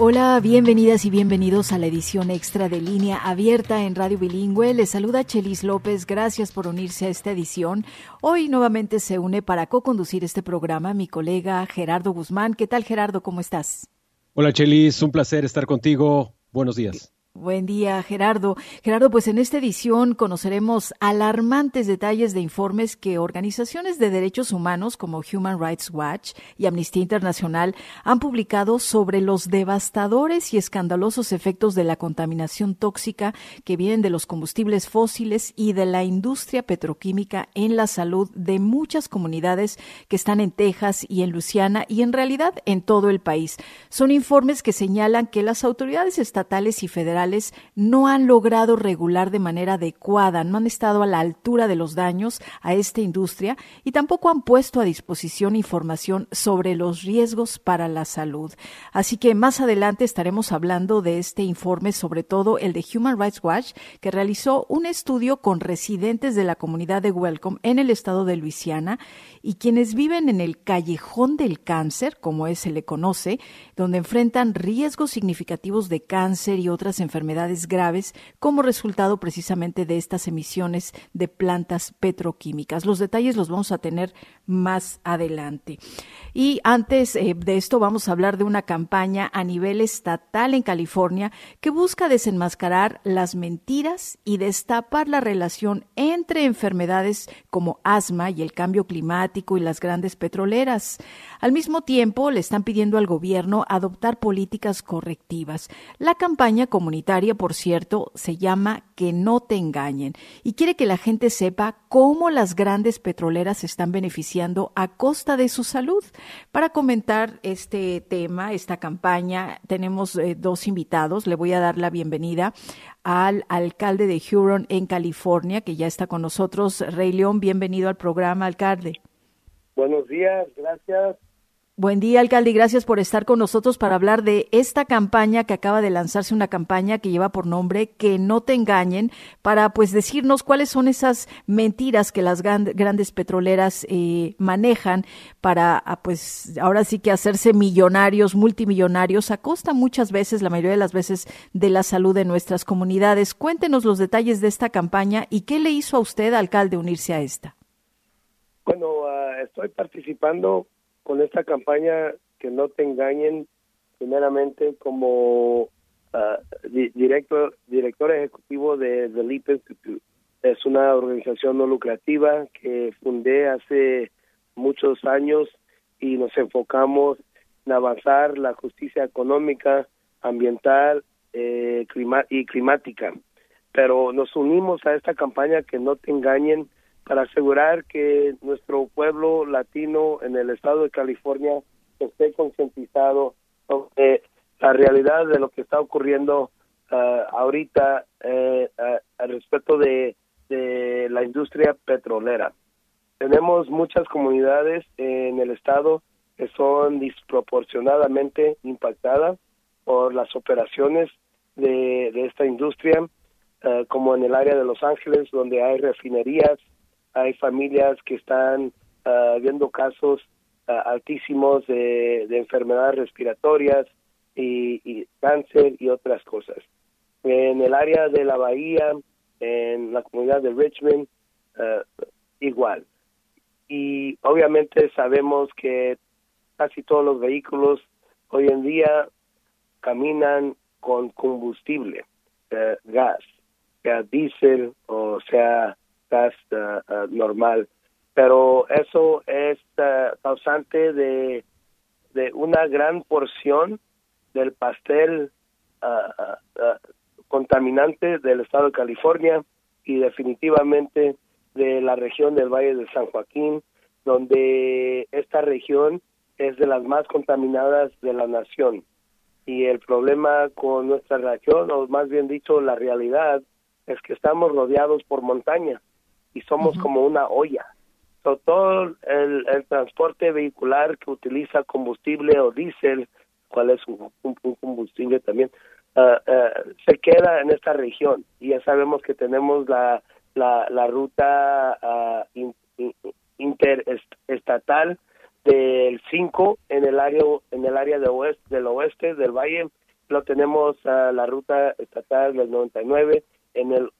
Hola, bienvenidas y bienvenidos a la edición extra de línea abierta en Radio Bilingüe. Les saluda Chelis López. Gracias por unirse a esta edición. Hoy nuevamente se une para co-conducir este programa mi colega Gerardo Guzmán. ¿Qué tal, Gerardo? ¿Cómo estás? Hola, Chelis. Un placer estar contigo. Buenos días. Buen día, Gerardo. Gerardo, pues en esta edición conoceremos alarmantes detalles de informes que organizaciones de derechos humanos como Human Rights Watch y Amnistía Internacional han publicado sobre los devastadores y escandalosos efectos de la contaminación tóxica que vienen de los combustibles fósiles y de la industria petroquímica en la salud de muchas comunidades que están en Texas y en Luisiana y en realidad en todo el país. Son informes que señalan que las autoridades estatales y federales no han logrado regular de manera adecuada, no han estado a la altura de los daños a esta industria y tampoco han puesto a disposición información sobre los riesgos para la salud. Así que más adelante estaremos hablando de este informe, sobre todo el de Human Rights Watch, que realizó un estudio con residentes de la comunidad de Welcome en el estado de Luisiana y quienes viven en el callejón del cáncer, como se le conoce, donde enfrentan riesgos significativos de cáncer y otras enfermedades graves como resultado precisamente de estas emisiones de plantas petroquímicas. Los detalles los vamos a tener más adelante. Y antes eh, de esto vamos a hablar de una campaña a nivel estatal en California que busca desenmascarar las mentiras y destapar la relación entre enfermedades como asma y el cambio climático y las grandes petroleras. Al mismo tiempo, le están pidiendo al gobierno adoptar políticas correctivas. La campaña comunitaria, por cierto, se llama Que no te engañen y quiere que la gente sepa cómo las grandes petroleras se están beneficiando a costa de su salud. Para comentar este tema, esta campaña, tenemos eh, dos invitados. Le voy a dar la bienvenida al alcalde de Huron en California, que ya está con nosotros. Rey León, bienvenido al programa, alcalde. Buenos días, gracias. Buen día, alcalde, y gracias por estar con nosotros para hablar de esta campaña que acaba de lanzarse, una campaña que lleva por nombre Que no te engañen, para pues decirnos cuáles son esas mentiras que las grandes petroleras eh, manejan para ah, pues ahora sí que hacerse millonarios, multimillonarios, a costa muchas veces, la mayoría de las veces, de la salud de nuestras comunidades. Cuéntenos los detalles de esta campaña y qué le hizo a usted, alcalde, unirse a esta. Bueno, uh, estoy participando con esta campaña que no te engañen, primeramente como uh, director, director ejecutivo de The Leap Institute. Es una organización no lucrativa que fundé hace muchos años y nos enfocamos en avanzar la justicia económica, ambiental eh, y climática. Pero nos unimos a esta campaña que no te engañen para asegurar que nuestro pueblo latino en el estado de California esté concientizado sobre la realidad de lo que está ocurriendo uh, ahorita eh, al respecto de, de la industria petrolera. Tenemos muchas comunidades en el estado que son desproporcionadamente impactadas por las operaciones de, de esta industria, uh, como en el área de Los Ángeles, donde hay refinerías, hay familias que están ah, viendo casos ah, altísimos de, enfermedades respiratorias y, cáncer y otras cosas. En el área de la bahía, en la comunidad de Richmond, ah, igual. Y obviamente sabemos que casi todos los vehículos hoy en día caminan con combustible, eh, gas, sea diésel o sea uh, normal. Pero eso es uh, causante de, de una gran porción del pastel contaminante del estado de California y definitivamente de la región del Valle de San Joaquín, donde esta región es de las más contaminadas de la nación. Y el problema con nuestra región, o más bien dicho, la realidad, es que estamos rodeados por montañas y somos como una olla. todo el, transporte vehicular que utiliza combustible o diésel, cuál es un, combustible también, ah, ah, se queda en esta región. Y ya sabemos que tenemos la, la, ruta uh, interestatal del 5 en el área en el área de oeste, del oeste del valle lo tenemos a la ruta estatal del 99 en el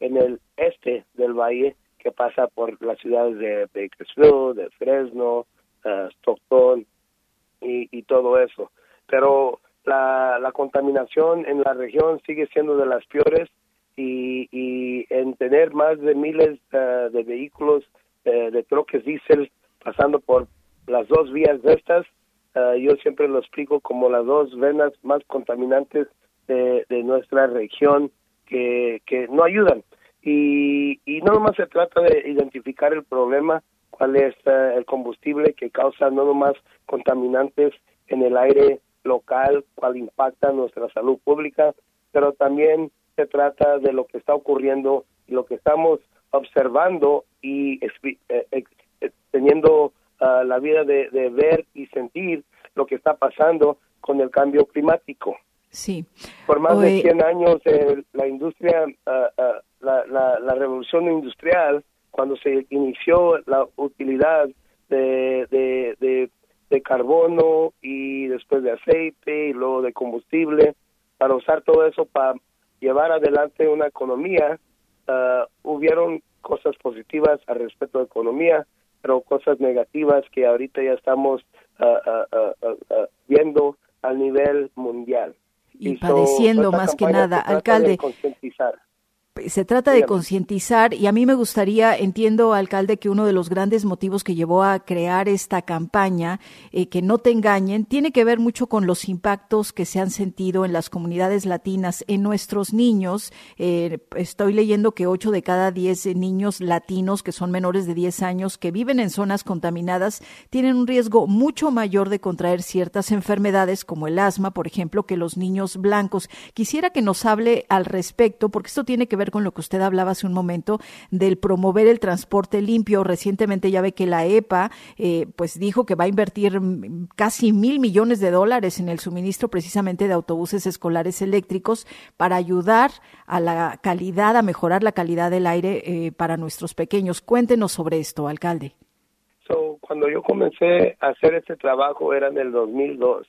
en el este del valle que pasa por las ciudades de Bakersfield, de Fresno, uh, Stockton y, todo eso. Pero la, la contaminación en la región sigue siendo de las peores y, y en tener más de miles uh, de vehículos uh, de troques diésel pasando por las dos vías de estas, yo siempre lo explico como las dos venas más contaminantes de, de nuestra región que, que no ayudan. Y, y no nomás se trata de identificar el problema, cuál es eh, el combustible que causa no nomás contaminantes en el aire local, cuál impacta nuestra salud pública, pero también se trata de lo que está ocurriendo y lo que estamos observando y eh, eh, teniendo ah, la vida de, de ver y sentir lo que está pasando con el cambio climático. Sí. Por más de 100 años, eh, la industria, ah, la, la, revolución industrial, cuando se inició la utilidad de, de, de, carbono y después de aceite y luego de combustible, para usar todo eso para llevar adelante una economía, uh, hubieron cosas positivas al respecto de economía, pero cosas negativas que ahorita ya estamos viendo a nivel mundial. Y, padeciendo más que nada, alcalde se trata de concientizar y a mí me gustaría, entiendo, alcalde, que uno de los grandes motivos que llevó a crear esta campaña, eh, que no te engañen, tiene que ver mucho con los impactos que se han sentido en las comunidades latinas, en nuestros niños. Eh, estoy leyendo que 8 de cada 10 niños latinos que son menores de 10 años, que viven en zonas contaminadas, tienen un riesgo mucho mayor de contraer ciertas enfermedades como el asma, por ejemplo, que los niños blancos. Quisiera que nos hable al respecto, porque esto tiene que ver con lo que usted hablaba hace un momento del promover el transporte limpio. Recientemente ya ve que la EPA eh, pues dijo que va a invertir casi mil millones de dólares en el suministro precisamente de autobuses escolares eléctricos para ayudar a la calidad, a mejorar la calidad del aire eh, para nuestros pequeños. Cuéntenos sobre esto, alcalde. cuando yo comencé a hacer este trabajo era en el 2002.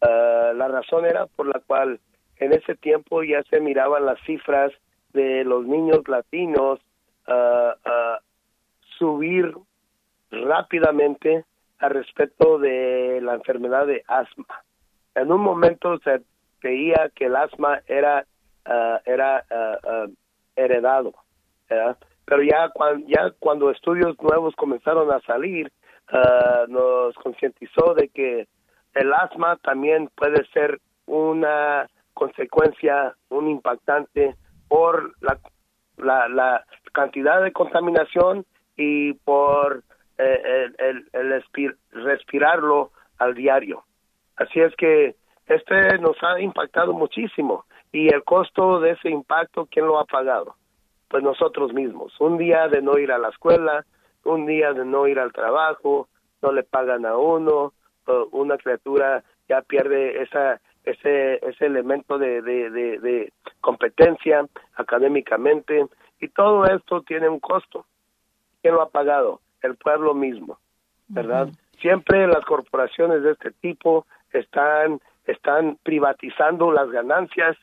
Ah, la razón era por la cual en ese tiempo ya se miraban las cifras de los niños latinos a subir rápidamente al respecto de la enfermedad de asma. En un momento se creía que el asma era ah, era heredado, pero ya cuando, ya cuando estudios nuevos comenzaron a salir, nos concientizó de que el asma también puede ser una consecuencia, un impactante por la, la, la cantidad de contaminación y por eh, el, el, respirarlo al diario. Así es que este nos ha impactado muchísimo y el costo de ese impacto, ¿quién lo ha pagado? Pues nosotros mismos. Un día de no ir a la escuela, un día de no ir al trabajo, no le pagan a uno, una criatura ya pierde esa ese, ese elemento de, de, de, competencia académicamente y todo esto tiene un costo. ¿Quién lo ha pagado? El pueblo mismo, ¿verdad? Siempre las corporaciones de este tipo están, están privatizando las ganancias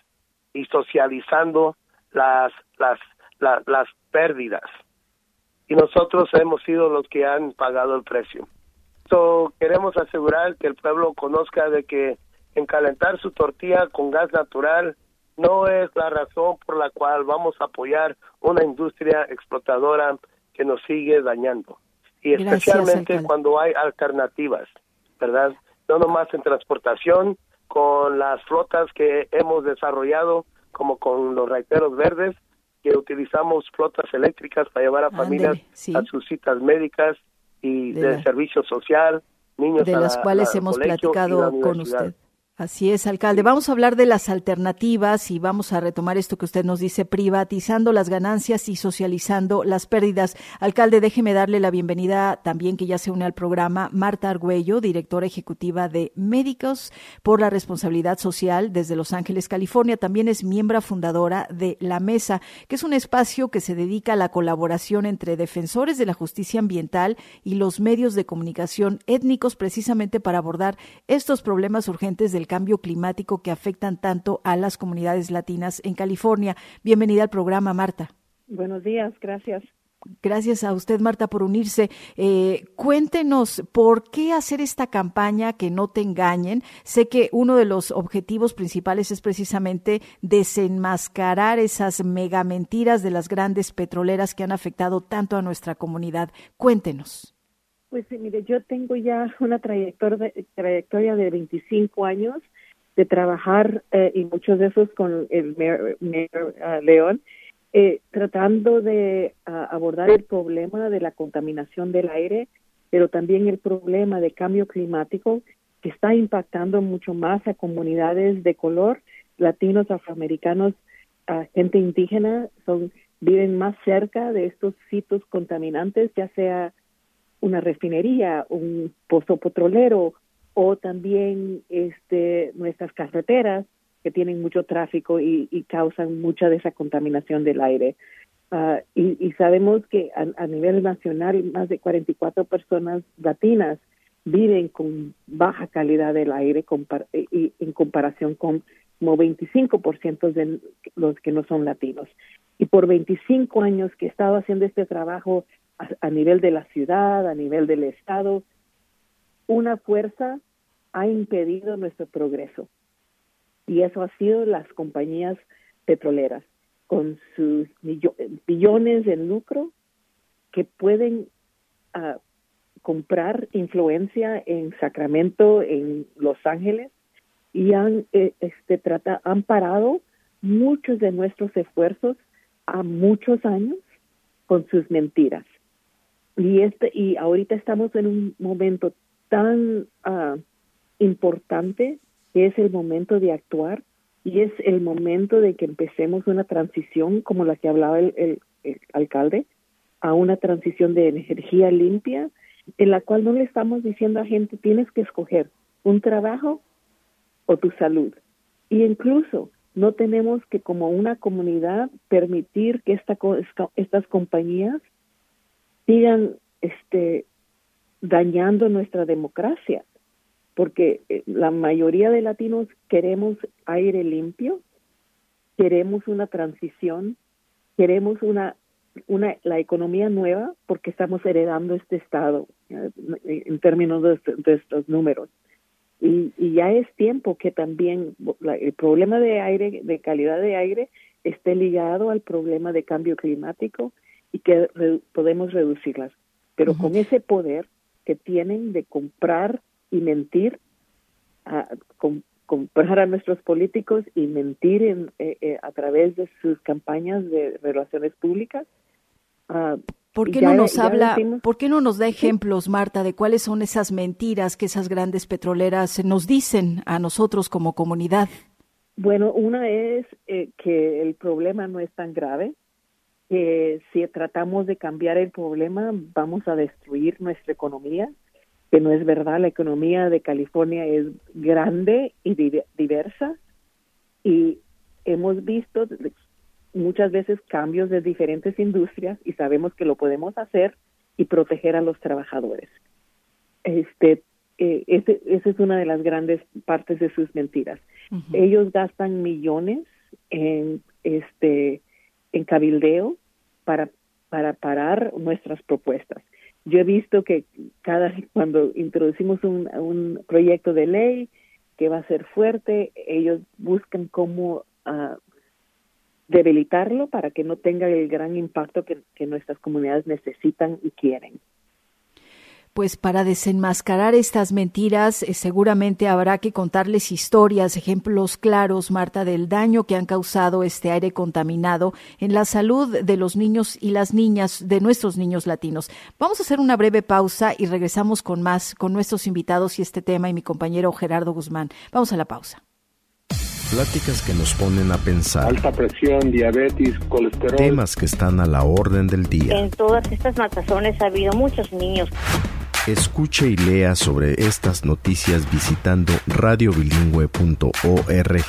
y socializando las, las, las pérdidas. Y nosotros hemos sido los que han pagado el precio. So, queremos asegurar que el pueblo conozca de que en calentar su tortilla con gas natural no es la razón por la cual vamos a apoyar una industria explotadora que nos sigue dañando. Y especialmente cuando hay alternativas, ¿verdad? No nomás en transportación, con las flotas que hemos desarrollado, como con los raiteros verdes, que utilizamos flotas eléctricas para llevar a familias a sus citas médicas y de, servicio social, niños de las cuales hemos platicado con usted. Así es, alcalde. Vamos a hablar de las alternativas y vamos a retomar esto que usted nos dice, privatizando las ganancias y socializando las pérdidas. Alcalde, déjeme darle la bienvenida también que ya se une al programa Marta Argüello, directora ejecutiva de Médicos por la Responsabilidad Social desde Los Ángeles, California. También es miembro fundadora de La Mesa, que es un espacio que se dedica a la colaboración entre defensores de la justicia ambiental y los medios de comunicación étnicos precisamente para abordar estos problemas urgentes del cambio climático que afectan tanto a las comunidades latinas en California. Bienvenida al programa, Marta. Buenos días, gracias. Gracias a usted, Marta, por unirse. Eh, cuéntenos por qué hacer esta campaña que no te engañen. Sé que uno de los objetivos principales es precisamente desenmascarar esas mega mentiras de las grandes petroleras que han afectado tanto a nuestra comunidad. Cuéntenos. Pues sí, mire, yo tengo ya una trayectoria de, trayectoria de 25 años de trabajar eh, y muchos de esos con el mayor, ah, León, eh, tratando de ah, abordar el problema de la contaminación del aire, pero también el problema de cambio climático que está impactando mucho más a comunidades de color, latinos, afroamericanos, a gente indígena, son viven más cerca de estos sitios contaminantes, ya sea una refinería, un pozo petrolero o también este, nuestras carreteras que tienen mucho tráfico y, causan mucha de esa contaminación del aire. Ah, y, sabemos que a, nivel nacional más de 44 personas latinas viven con baja calidad del aire y, en comparación con como 25% de los que no son latinos. Y por 25 años que he estado haciendo este trabajo a, nivel de la ciudad, a nivel del Estado, una fuerza ha impedido nuestro progreso. Y eso ha sido las compañías petroleras, con sus billones en lucro que pueden ah, comprar influencia en Sacramento, en Los Ángeles, y han, eh, este, trata, han parado muchos de nuestros esfuerzos a muchos años con sus mentiras. Y, este, y ahorita estamos en un momento tan uh, importante que es el momento de actuar y es el momento de que empecemos una transición como la que hablaba el, el, el alcalde a una transición de energía limpia en la cual no le estamos diciendo a gente tienes que escoger un trabajo o tu salud. Y incluso no tenemos que como una comunidad permitir que esta, estas compañías sigan este, dañando nuestra democracia, porque eh, la mayoría de latinos queremos aire limpio, queremos una transición, queremos una, una la economía nueva, porque estamos heredando este estado eh, en términos de, estos números. Y, y, ya es tiempo que también el problema de aire, de calidad de aire, esté ligado al problema de cambio climático y que podemos reducirlas. Pero con ese poder que tienen de comprar y mentir, a, comprar a nuestros políticos y mentir en, eh, eh, a través de sus campañas de relaciones públicas. Uh, ¿Por qué no nos habla, por qué no nos da ejemplos, Marta, de cuáles son esas mentiras que esas grandes petroleras nos dicen a nosotros como comunidad? Bueno, una es eh, que el problema no es tan grave, que si tratamos de cambiar el problema vamos a destruir nuestra economía, que no es verdad, la economía de California es grande y diversa y hemos visto muchas veces cambios de diferentes industrias y sabemos que lo podemos hacer y proteger a los trabajadores. Este, eh, esa es una de las grandes partes de sus mentiras. Ellos gastan millones en este en cabildeo para, para parar nuestras propuestas. Yo he visto que cada cuando introducimos un, un proyecto de ley que va a ser fuerte, ellos buscan cómo uh, debilitarlo para que no tenga el gran impacto que, que nuestras comunidades necesitan y quieren. Pues para desenmascarar estas mentiras eh, seguramente habrá que contarles historias, ejemplos claros, Marta, del daño que han causado este aire contaminado en la salud de los niños y las niñas, de nuestros niños latinos. Vamos a hacer una breve pausa y regresamos con más, con nuestros invitados y este tema y mi compañero Gerardo Guzmán. Vamos a la pausa. Pláticas que nos ponen a pensar. Alta presión, diabetes, colesterol. Temas que están a la orden del día. En todas estas matazones ha habido muchos niños. Escuche y lea sobre estas noticias visitando radiobilingüe.org,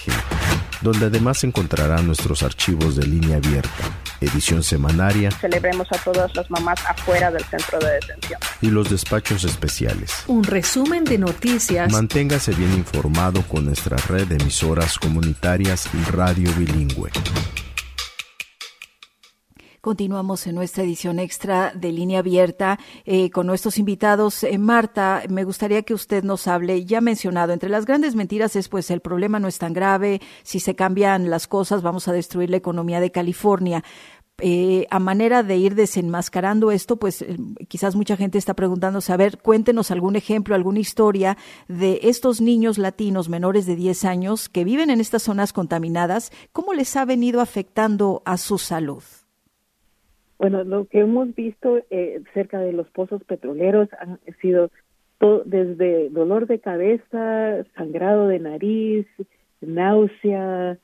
donde además encontrará nuestros archivos de línea abierta, edición semanaria. Celebremos a todas las mamás afuera del centro de detención. Y los despachos especiales. Un resumen de noticias. Manténgase bien informado con nuestra red de emisoras comunitarias y Radio Bilingüe. Continuamos en nuestra edición extra de línea abierta eh, con nuestros invitados. Eh, Marta, me gustaría que usted nos hable, ya mencionado, entre las grandes mentiras es pues el problema no es tan grave, si se cambian las cosas vamos a destruir la economía de California. Eh, a manera de ir desenmascarando esto, pues quizás mucha gente está preguntándose, a ver, cuéntenos algún ejemplo, alguna historia de estos niños latinos menores de 10 años que viven en estas zonas contaminadas, ¿cómo les ha venido afectando a su salud? Bueno, lo que hemos visto eh, cerca de los pozos petroleros han sido todo, desde dolor de cabeza, sangrado de nariz, náusea,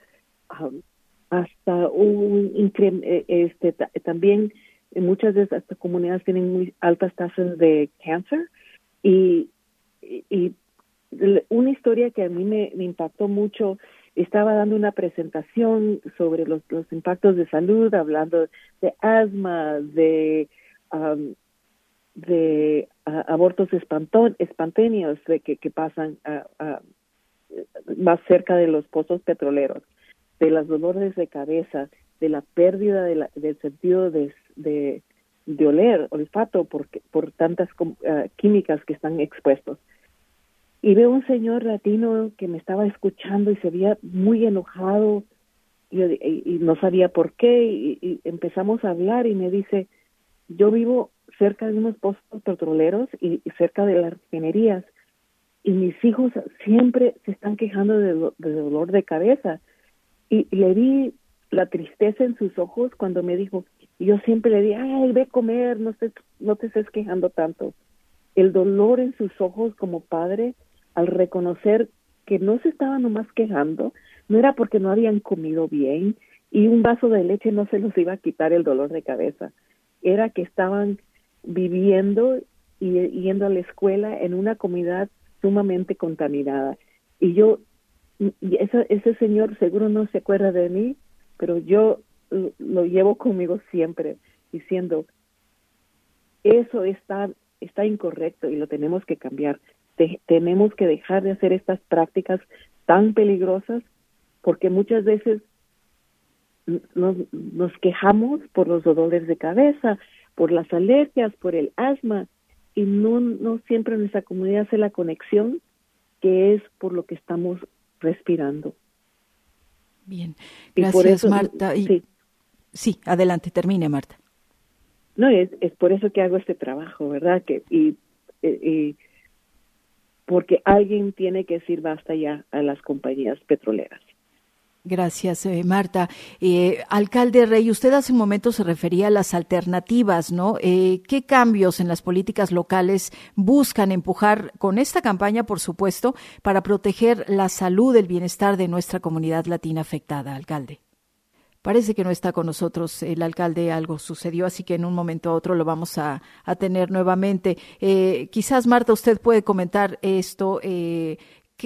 hasta un eh, este también muchas de estas comunidades tienen muy altas tasas de cáncer y, y, una historia que a mí me impactó mucho estaba dando una presentación sobre los, los impactos de salud, hablando de asma, de, de abortos espontáneos de que, que pasan más cerca de los pozos petroleros, de las dolores de cabeza, de la pérdida de del sentido de, de, de oler, olfato, por, por tantas ah, químicas que están expuestos y veo un señor latino que me estaba escuchando y se veía muy enojado. Y, no sabía por qué y, empezamos a hablar y me dice yo vivo cerca de unos pozos petroleros y, cerca de las refinerías y mis hijos siempre se están quejando de, dolor de cabeza. Y, le vi la tristeza en sus ojos cuando me dijo y yo siempre le di ay ve comer no te no te estés quejando tanto el dolor en sus ojos como padre al reconocer que no se estaban nomás quejando, no era porque no habían comido bien y un vaso de leche no se los iba a quitar el dolor de cabeza, era que estaban viviendo y yendo a la escuela en una comunidad sumamente contaminada. Y yo, y ese, ese señor seguro no se acuerda de mí, pero yo lo llevo conmigo siempre, diciendo, eso está, está incorrecto y lo tenemos que cambiar tenemos que dejar de hacer estas prácticas tan peligrosas porque muchas veces nos, nos quejamos por los dolores de cabeza, por las alergias, por el asma y no, no siempre nuestra comunidad hace la conexión que es por lo que estamos respirando. Bien, gracias Marta. Y, sí. sí, adelante, termine Marta. No, es, es por eso que hago este trabajo, ¿verdad? Que, y, y porque alguien tiene que decir basta ya a las compañías petroleras. Gracias, eh, Marta. Eh, alcalde Rey, usted hace un momento se refería a las alternativas, ¿no? Eh, ¿Qué cambios en las políticas locales buscan empujar con esta campaña, por supuesto, para proteger la salud, el bienestar de nuestra comunidad latina afectada, alcalde? Parece que no está con nosotros el alcalde, algo sucedió, así que en un momento a otro lo vamos a, tener nuevamente. Eh, quizás, Marta, usted puede comentar esto. Eh,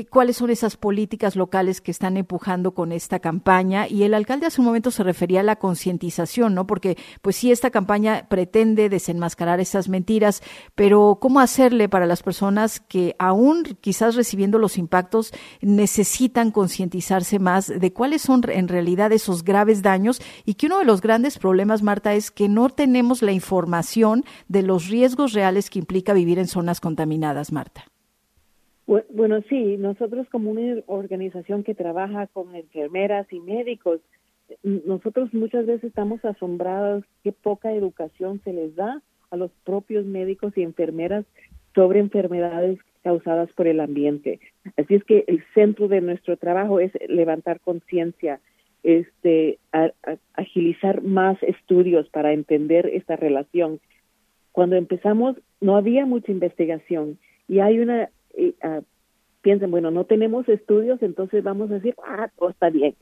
cuáles son esas políticas locales que están empujando con esta campaña y el alcalde hace un momento se refería a la concientización, ¿no? Porque pues sí esta campaña pretende desenmascarar esas mentiras, pero cómo hacerle para las personas que aún quizás recibiendo los impactos necesitan concientizarse más de cuáles son en realidad esos graves daños y que uno de los grandes problemas, Marta, es que no tenemos la información de los riesgos reales que implica vivir en zonas contaminadas, Marta. Bueno, sí, nosotros como una organización que trabaja con enfermeras y médicos, nosotros muchas veces estamos asombrados qué poca educación se les da a los propios médicos y enfermeras sobre enfermedades causadas por el ambiente. Así es que el centro de nuestro trabajo es levantar conciencia, este, agilizar más estudios para entender esta relación. Cuando empezamos no había mucha investigación y hay una, eh, uh, piensen, bueno, no tenemos estudios, entonces vamos a decir, ah, todo está bien.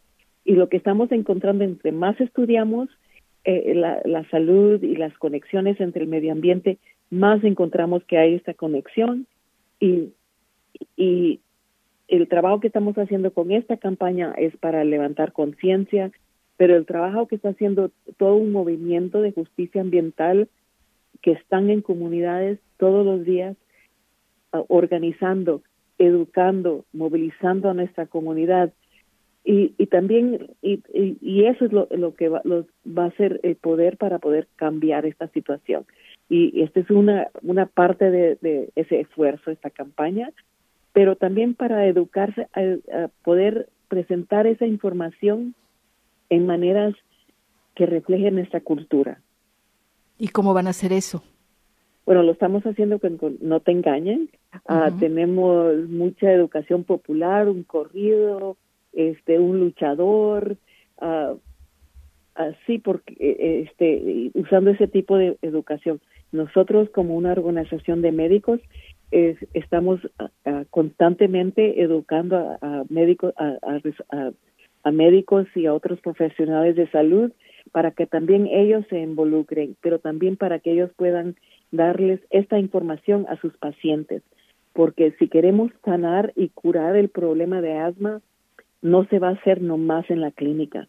Y lo que estamos encontrando entre más estudiamos eh, la, la salud y las conexiones entre el medio ambiente, más encontramos que hay esta conexión y, y el trabajo que estamos haciendo con esta campaña es para levantar conciencia, pero el trabajo que está haciendo todo un movimiento de justicia ambiental que están en comunidades todos los días organizando, educando, movilizando a nuestra comunidad. Y, también, y, y, eso es lo, lo que va, va a ser el poder para poder cambiar esta situación y esta es una, una parte de, ese esfuerzo, esta campaña, pero también para educarse, poder presentar esa información en maneras que reflejen nuestra cultura. ¿Y cómo van a hacer eso? Bueno, lo estamos haciendo con, No Te Engañen. Ah, tenemos mucha educación popular, un corrido, este, un luchador, uh, así porque eh, este usando ese tipo de educación nosotros como una organización de médicos estamos constantemente educando a, médicos a, médicos y a otros profesionales de salud para que también ellos se involucren, pero también para que ellos puedan darles esta información a sus pacientes, porque si queremos sanar y curar el problema de asma, no se va a hacer nomás en la clínica.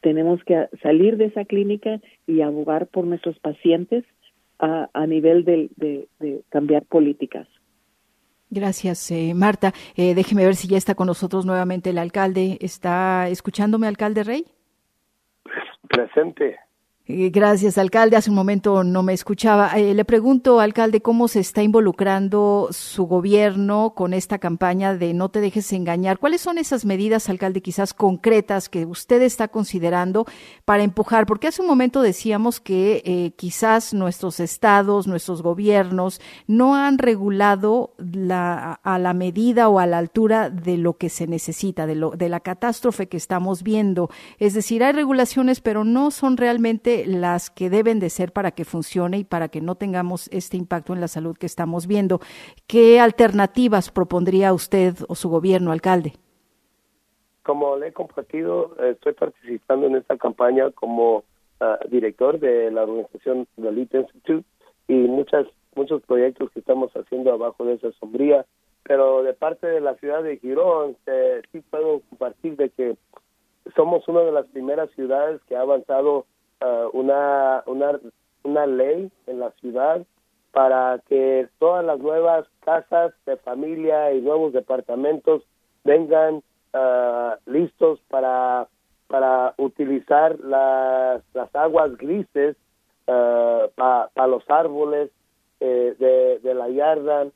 Tenemos que salir de esa clínica y abogar por nuestros pacientes a, a nivel de, de, cambiar políticas. Gracias, eh, Marta. Eh, déjeme ver si ya está con nosotros nuevamente el alcalde. ¿Está escuchándome, alcalde Rey? Presente. Eh, gracias, alcalde. Hace un momento no me escuchaba. Eh, le pregunto, alcalde, cómo se está involucrando su gobierno con esta campaña de no te dejes engañar. ¿Cuáles son esas medidas, alcalde, quizás concretas que usted está considerando para empujar? Porque hace un momento decíamos que eh, quizás nuestros estados, nuestros gobiernos no han regulado la, a la medida o a la altura de lo que se necesita, de, lo, de la catástrofe que estamos viendo. Es decir, hay regulaciones, pero no son realmente las que deben de ser para que funcione y para que no tengamos este impacto en la salud que estamos viendo. ¿Qué alternativas propondría usted o su gobierno, alcalde? Como le he compartido, estoy participando en esta campaña como ah, director de la organización Elite Institute y muchas muchos proyectos que estamos haciendo abajo de esa sombría, pero de parte de la ciudad de Girón eh, sí puedo compartir de que somos una de las primeras ciudades que ha avanzado Uh, una, una, una ley en la ciudad para que todas las nuevas casas de familia y nuevos departamentos vengan uh, listos para, para utilizar las, las aguas grises uh, para los árboles eh, de, de la yarda.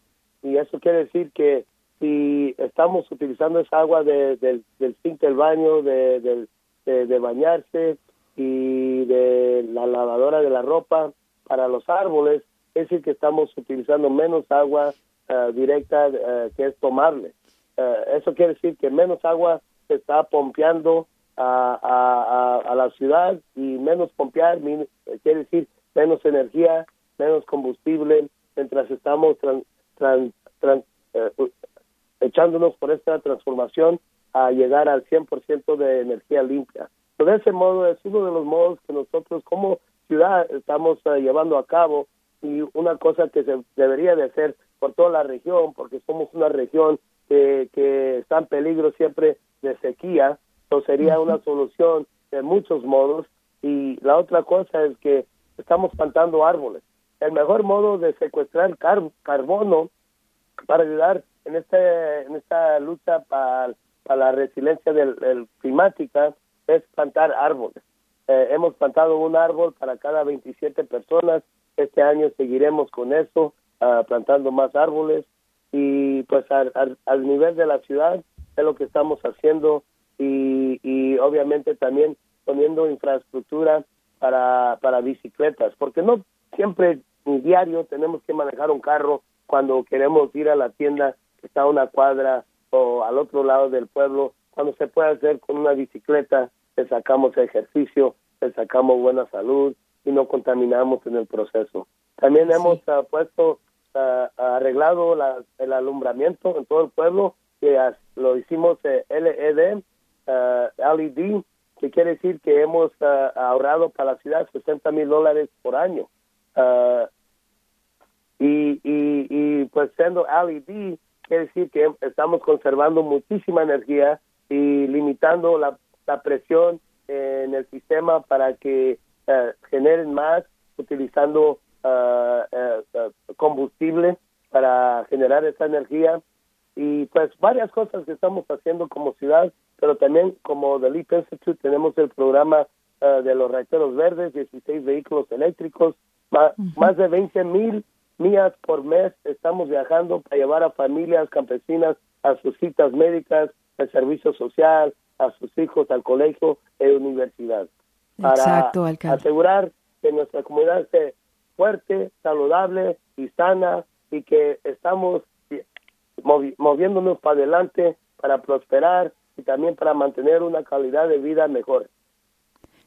Y eso quiere decir que si estamos utilizando esa agua de, del, zinc del baño, de, de bañarse, y de la lavadora de la ropa para los árboles, es decir, que estamos utilizando menos agua eh, directa eh, que es tomarle. Eh, eso quiere decir que menos agua se está pompeando a, a, a, la ciudad y menos pompear quiere decir menos energía, menos combustible, mientras estamos echándonos por esta transformación a llegar al 100% de energía limpia de ese modo es uno de los modos que nosotros como ciudad estamos eh, llevando a cabo y una cosa que se debería de hacer por toda la región, porque somos una región que, que está en peligro siempre de sequía, entonces sería una solución de muchos modos. Y la otra cosa es que estamos plantando árboles. El mejor modo de secuestrar carbono para ayudar en, este, en esta lucha para, la resiliencia del climática es plantar árboles. Eh, hemos plantado un árbol para cada 27 personas. Este año seguiremos con eso, uh, plantando más árboles y pues al, nivel de la ciudad es lo que estamos haciendo y, y obviamente también poniendo infraestructura para, para bicicletas, porque no siempre diario tenemos que manejar un carro cuando queremos ir a la tienda que está a una cuadra o al otro lado del pueblo, cuando se puede hacer con una bicicleta, le sacamos ejercicio, le sacamos buena salud y no contaminamos en el proceso. También hemos uh, puesto, uh, arreglado la, el alumbramiento en todo el pueblo, que lo hicimos eh, LED, uh, LED, que quiere decir que hemos ahorrado para la ciudad 60 mil dólares por año. Y, y, y, pues siendo LED, quiere decir que estamos conservando muchísima energía y limitando la, la presión en el sistema para que generen más utilizando uh, combustible para generar esa energía. Y pues varias cosas que estamos haciendo como ciudad, pero también como The Leap Institute tenemos el programa de los reiteros verdes, 16 vehículos eléctricos, más, más de 20 mil millas por mes estamos viajando para llevar a familias campesinas a sus citas médicas, al servicio social, a sus hijos al colegio e universidad. Para asegurar que nuestra comunidad esté fuerte, saludable y sana y que estamos moviéndonos para adelante para prosperar y también para mantener una calidad de vida mejor.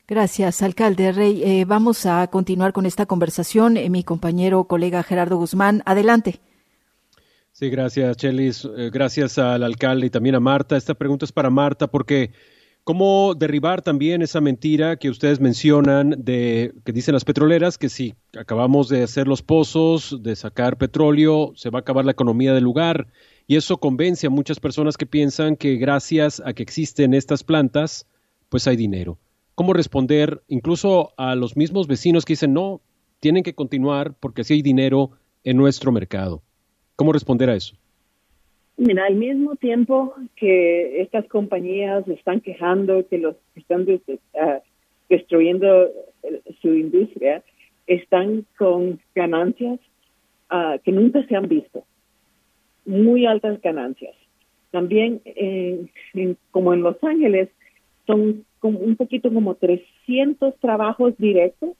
Gracias, alcalde Rey. Eh, vamos a continuar con esta conversación. Eh, mi compañero, colega Gerardo Guzmán, adelante. Sí, gracias, Chelis. Eh, gracias al alcalde y también a Marta. Esta pregunta es para Marta porque ¿Cómo derribar también esa mentira que ustedes mencionan de que dicen las petroleras que si acabamos de hacer los pozos, de sacar petróleo, se va a acabar la economía del lugar? Y eso convence a muchas personas que piensan que gracias a que existen estas plantas, pues hay dinero. ¿Cómo responder incluso a los mismos vecinos que dicen no, tienen que continuar porque así hay dinero en nuestro mercado? ¿Cómo responder a eso? Mira, al mismo tiempo que estas compañías están quejando que los están ah, destruyendo eh, su industria, están con ganancias uh, que nunca se han visto, muy altas ganancias. También, como en Los Ángeles, son como un poquito como 300 trabajos directos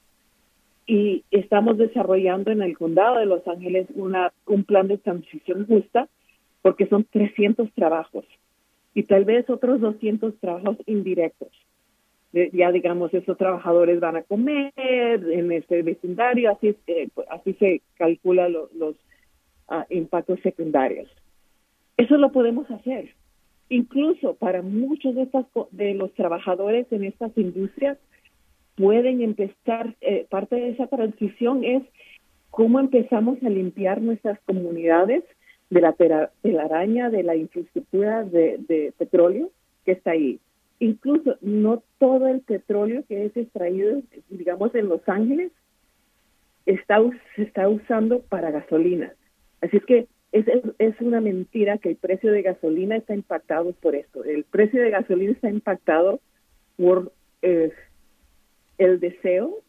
y estamos desarrollando en el condado de Los Ángeles una, un plan de transición justa porque son 300 trabajos y tal vez otros 200 trabajos indirectos. Ya digamos, esos trabajadores van a comer en este vecindario, así, eh, así se calcula los ah, impactos secundarios. Eso lo podemos hacer. Incluso para muchos de, estas, de los trabajadores en estas industrias pueden empezar, eh, parte de esa transición es cómo empezamos a limpiar nuestras comunidades de la telaraña de la infraestructura de, petróleo que está ahí. Incluso no todo el petróleo que es extraído, digamos, en Los Ángeles, está, se está usando para gasolina. Así es que es, es, una mentira que el precio de gasolina está impactado por esto. El precio de gasolina está impactado por eh, el deseo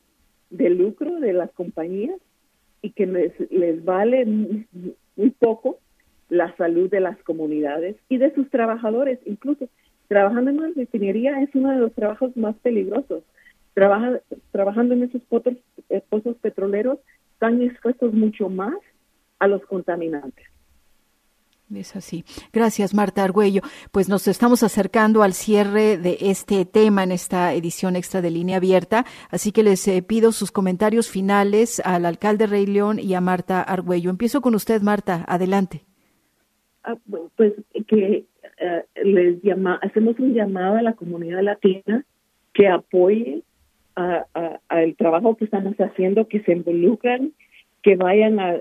de lucro de las compañías y que les, les vale muy poco la salud de las comunidades y de sus trabajadores. Incluso trabajando en una refinería es uno de los trabajos más peligrosos. Trabaja, trabajando en esos pozos, eh, pozos petroleros están expuestos mucho más a los contaminantes. Es así. Gracias, Marta Argüello. Pues nos estamos acercando al cierre de este tema en esta edición extra de Línea Abierta, así que les eh, pido sus comentarios finales al alcalde Rey León y a Marta Argüello. Empiezo con usted, Marta. Adelante. Ah, pues que eh, les llama, hacemos un llamado a la comunidad latina que apoye al trabajo que estamos haciendo, que se involucren, que vayan a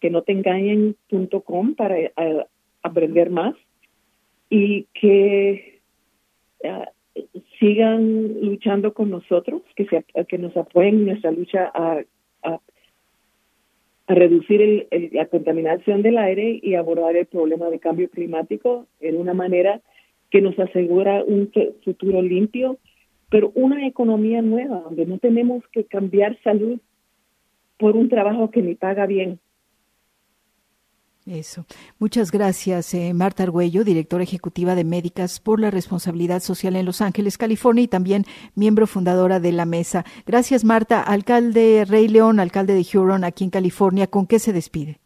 que no te engañen.com para aprender más y que eh, sigan luchando con nosotros, que, se, que nos apoyen en nuestra lucha a a reducir la contaminación del aire y abordar el problema de cambio climático en una manera que nos asegura un futuro limpio, pero una economía nueva, donde no tenemos que cambiar salud por un trabajo que ni paga bien. Eso. Muchas gracias, eh, Marta Argüello, directora ejecutiva de Médicas por la Responsabilidad Social en Los Ángeles, California, y también miembro fundadora de la mesa. Gracias, Marta. Alcalde Rey León, alcalde de Huron, aquí en California, ¿con qué se despide?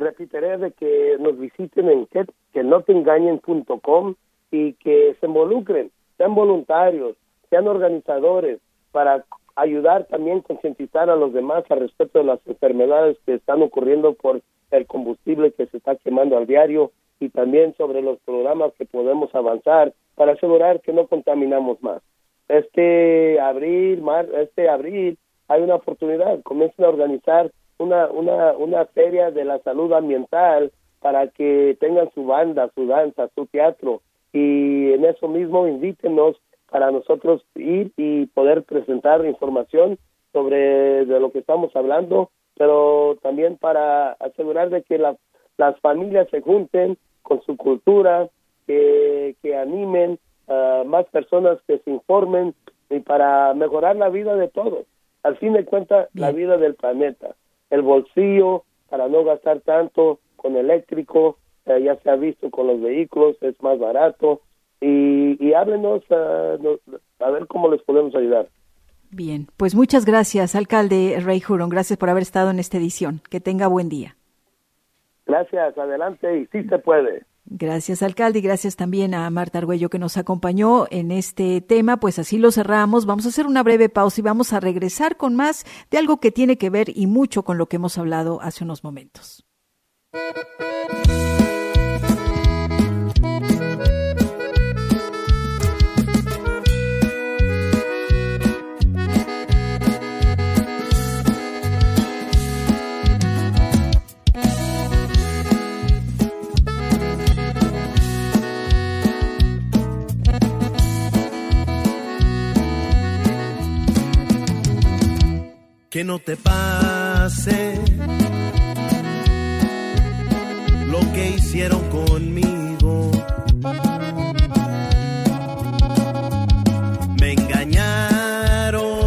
repetiré de que nos visiten en que, que no te engañen.com y que se involucren, sean voluntarios, sean organizadores para ayudar también concientizar a los demás al respecto de las enfermedades que están ocurriendo por el combustible que se está quemando al diario y también sobre los programas que podemos avanzar para asegurar que no contaminamos más. Este abril, mar, este abril hay una oportunidad, comiencen a organizar una, una, una feria de la salud ambiental para que tengan su banda, su danza, su teatro. Y en eso mismo invítenos para nosotros ir y poder presentar información sobre de lo que estamos hablando, pero también para asegurar de que las familias se junten con su cultura, que, que animen a más personas que se informen y para mejorar la vida de todos. Al fin de cuentas, la vida del planeta, el bolsillo para no gastar tanto con eléctrico, eh, ya se ha visto con los vehículos, es más barato, y, háblenos a, a ver cómo les podemos ayudar. Bien, pues muchas gracias, alcalde Rey Huron. Gracias por haber estado en esta edición. Que tenga buen día. Gracias, adelante y sí se puede. Gracias, alcalde, y gracias también a Marta Argüello que nos acompañó en este tema. Pues así lo cerramos. Vamos a hacer una breve pausa y vamos a regresar con más de algo que tiene que ver y mucho con lo que hemos hablado hace unos momentos. No te pase lo que hicieron conmigo. Me engañaron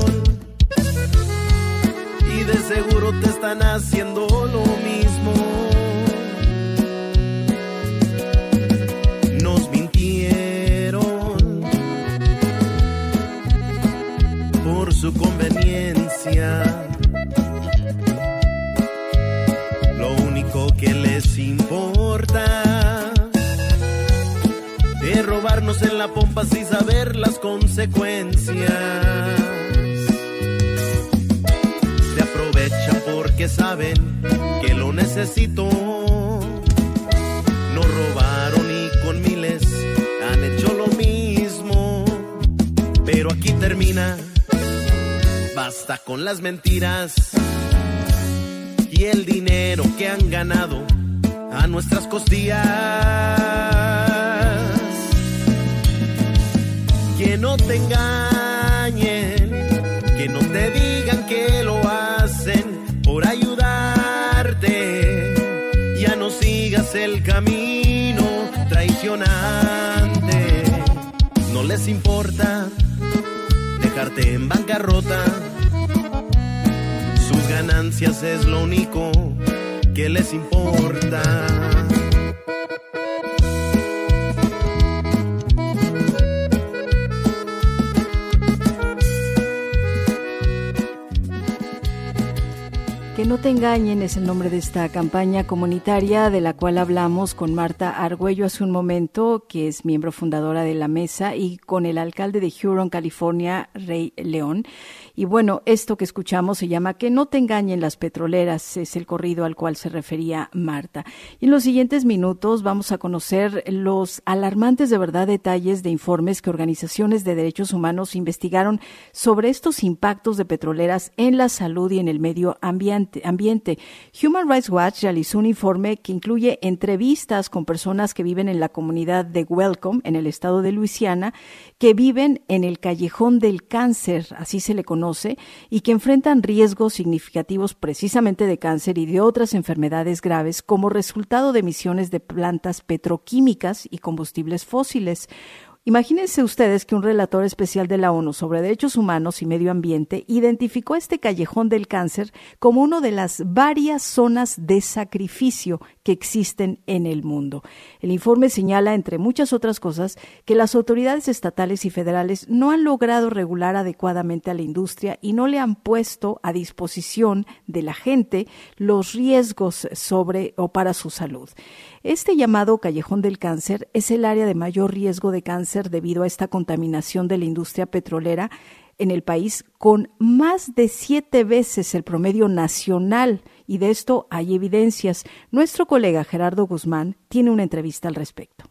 y de seguro te están haciendo en la pompa sin saber las consecuencias. Se aprovechan porque saben que lo necesito. No robaron y con miles han hecho lo mismo. Pero aquí termina. Basta con las mentiras y el dinero que han ganado a nuestras costillas. Que no te engañen, que no te digan que lo hacen por ayudarte. Ya no sigas el camino traicionante. No les importa dejarte en bancarrota. Sus ganancias es lo único que les importa. Que no te engañen es el nombre de esta campaña comunitaria de la cual hablamos con Marta Argüello hace un momento, que es miembro fundadora de la mesa, y con el alcalde de Huron, California, Rey León. Y bueno, esto que escuchamos se llama Que no te engañen las petroleras, es el corrido al cual se refería Marta. Y en los siguientes minutos vamos a conocer los alarmantes de verdad detalles de informes que organizaciones de derechos humanos investigaron sobre estos impactos de petroleras en la salud y en el medio ambiente. Human Rights Watch realizó un informe que incluye entrevistas con personas que viven en la comunidad de Welcome, en el estado de Luisiana, que viven en el callejón del cáncer, así se le conoce y que enfrentan riesgos significativos precisamente de cáncer y de otras enfermedades graves como resultado de emisiones de plantas petroquímicas y combustibles fósiles. Imagínense ustedes que un relator especial de la ONU sobre derechos humanos y medio ambiente identificó este callejón del cáncer como una de las varias zonas de sacrificio que existen en el mundo. El informe señala, entre muchas otras cosas, que las autoridades estatales y federales no han logrado regular adecuadamente a la industria y no le han puesto a disposición de la gente los riesgos sobre o para su salud. Este llamado callejón del cáncer es el área de mayor riesgo de cáncer debido a esta contaminación de la industria petrolera en el país con más de siete veces el promedio nacional y de esto hay evidencias. Nuestro colega Gerardo Guzmán tiene una entrevista al respecto.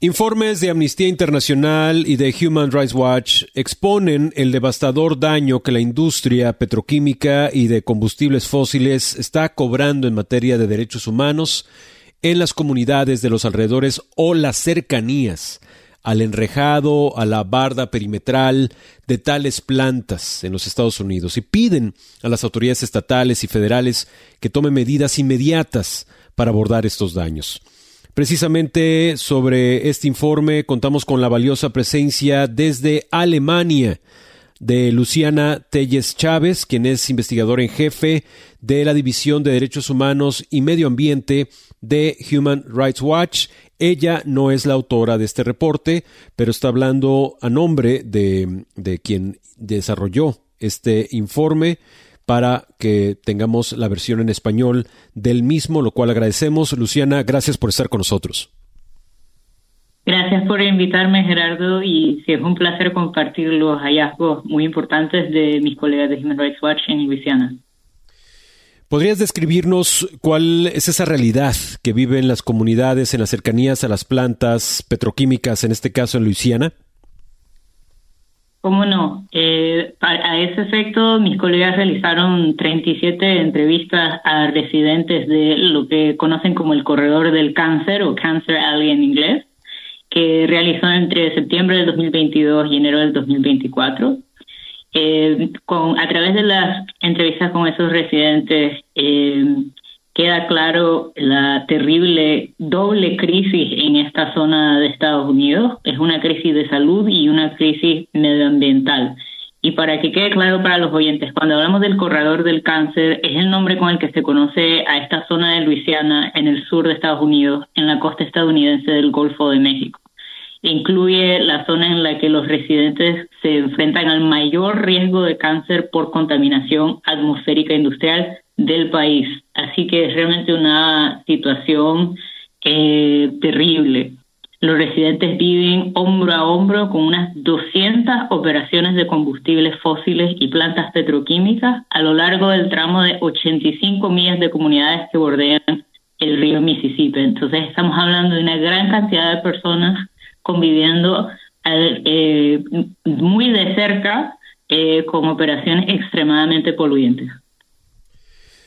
Informes de Amnistía Internacional y de Human Rights Watch exponen el devastador daño que la industria petroquímica y de combustibles fósiles está cobrando en materia de derechos humanos en las comunidades de los alrededores o las cercanías al enrejado, a la barda perimetral de tales plantas en los Estados Unidos y piden a las autoridades estatales y federales que tomen medidas inmediatas para abordar estos daños. Precisamente sobre este informe contamos con la valiosa presencia desde Alemania de Luciana Telles Chávez, quien es investigadora en jefe de la División de Derechos Humanos y Medio Ambiente de Human Rights Watch ella no es la autora de este reporte, pero está hablando a nombre de, de quien desarrolló este informe para que tengamos la versión en español del mismo, lo cual agradecemos. Luciana, gracias por estar con nosotros. Gracias por invitarme, Gerardo, y sí, es un placer compartir los hallazgos muy importantes de mis colegas de Human Rights Watch en Luisiana. ¿Podrías describirnos cuál es esa realidad que viven las comunidades en las cercanías a las plantas petroquímicas, en este caso en Luisiana? ¿Cómo no? Eh, a ese efecto, mis colegas realizaron 37 entrevistas a residentes de lo que conocen como el corredor del cáncer o Cancer Alley en inglés, que realizó entre septiembre del 2022 y enero del 2024. Eh, con, a través de las entrevistas con esos residentes eh, queda claro la terrible doble crisis en esta zona de Estados Unidos. Es una crisis de salud y una crisis medioambiental. Y para que quede claro para los oyentes, cuando hablamos del corredor del cáncer, es el nombre con el que se conoce a esta zona de Luisiana en el sur de Estados Unidos, en la costa estadounidense del Golfo de México incluye la zona en la que los residentes se enfrentan al mayor riesgo de cáncer por contaminación atmosférica industrial del país. Así que es realmente una situación eh, terrible. Los residentes viven hombro a hombro con unas 200 operaciones de combustibles fósiles y plantas petroquímicas a lo largo del tramo de 85 millas de comunidades que bordean el río Mississippi. Entonces estamos hablando de una gran cantidad de personas conviviendo eh, muy de cerca eh, con operaciones extremadamente poluyentes.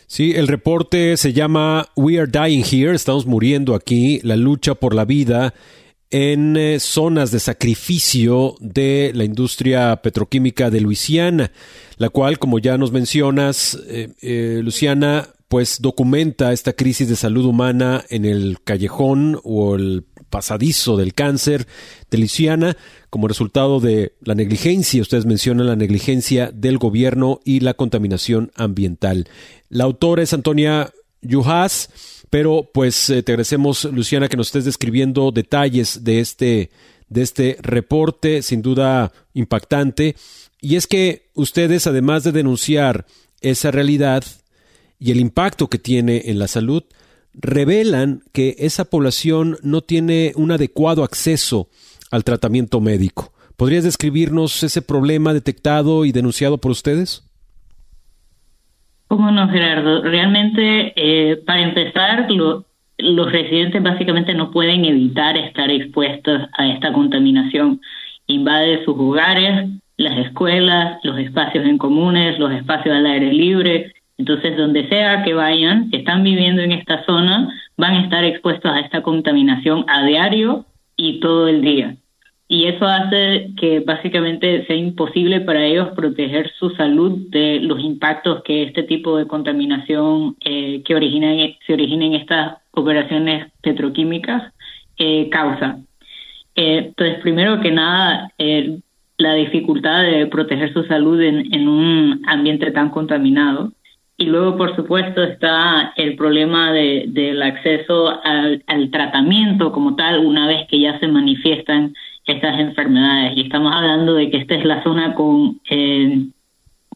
Sí, el reporte se llama We Are Dying Here, estamos muriendo aquí, la lucha por la vida en eh, zonas de sacrificio de la industria petroquímica de Luisiana, la cual, como ya nos mencionas, Luciana, pues documenta esta crisis de salud humana en el callejón o el pasadizo del cáncer de Luisiana como resultado de la negligencia, ustedes mencionan la negligencia del gobierno y la contaminación ambiental. La autora es Antonia Yuhas, pero pues eh, te agradecemos, Luciana, que nos estés describiendo detalles de este, de este reporte, sin duda impactante. Y es que ustedes, además de denunciar esa realidad y el impacto que tiene en la salud, revelan que esa población no tiene un adecuado acceso al tratamiento médico. ¿Podrías describirnos ese problema detectado y denunciado por ustedes? ¿Cómo Gerardo? Realmente, eh, para empezar, los residentes básicamente no pueden evitar estar expuestos a esta contaminación. Invade sus hogares, las escuelas, los espacios en comunes, los espacios al aire libre, entonces, donde sea que vayan, que están viviendo en esta zona, van a estar expuestos a esta contaminación a diario y todo el día. Y eso hace que básicamente sea imposible para ellos proteger su salud de los impactos que este tipo de contaminación eh, que origina, se origina en estas operaciones petroquímicas eh, causa. Eh, entonces, primero que nada, la dificultad de proteger su salud en un ambiente tan contaminado Y luego, por supuesto, está el problema de, del acceso al, tratamiento como tal una vez que ya se manifiestan estas enfermedades. Y estamos hablando de que esta es la zona con, eh,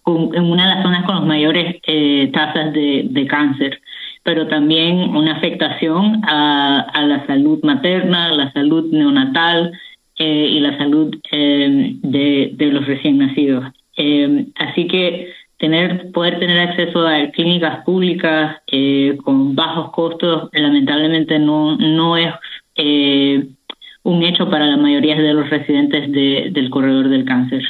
con una de las zonas con las mayores eh, tasas de, cáncer pero también una afectación a, a la salud materna, la salud neonatal eh, y la salud eh, de, de, los recién nacidos. Eh, así que tener poder tener acceso a clínicas públicas con bajos costos lamentablemente no no es un hecho para la mayoría de los residentes de, del corredor del cáncer.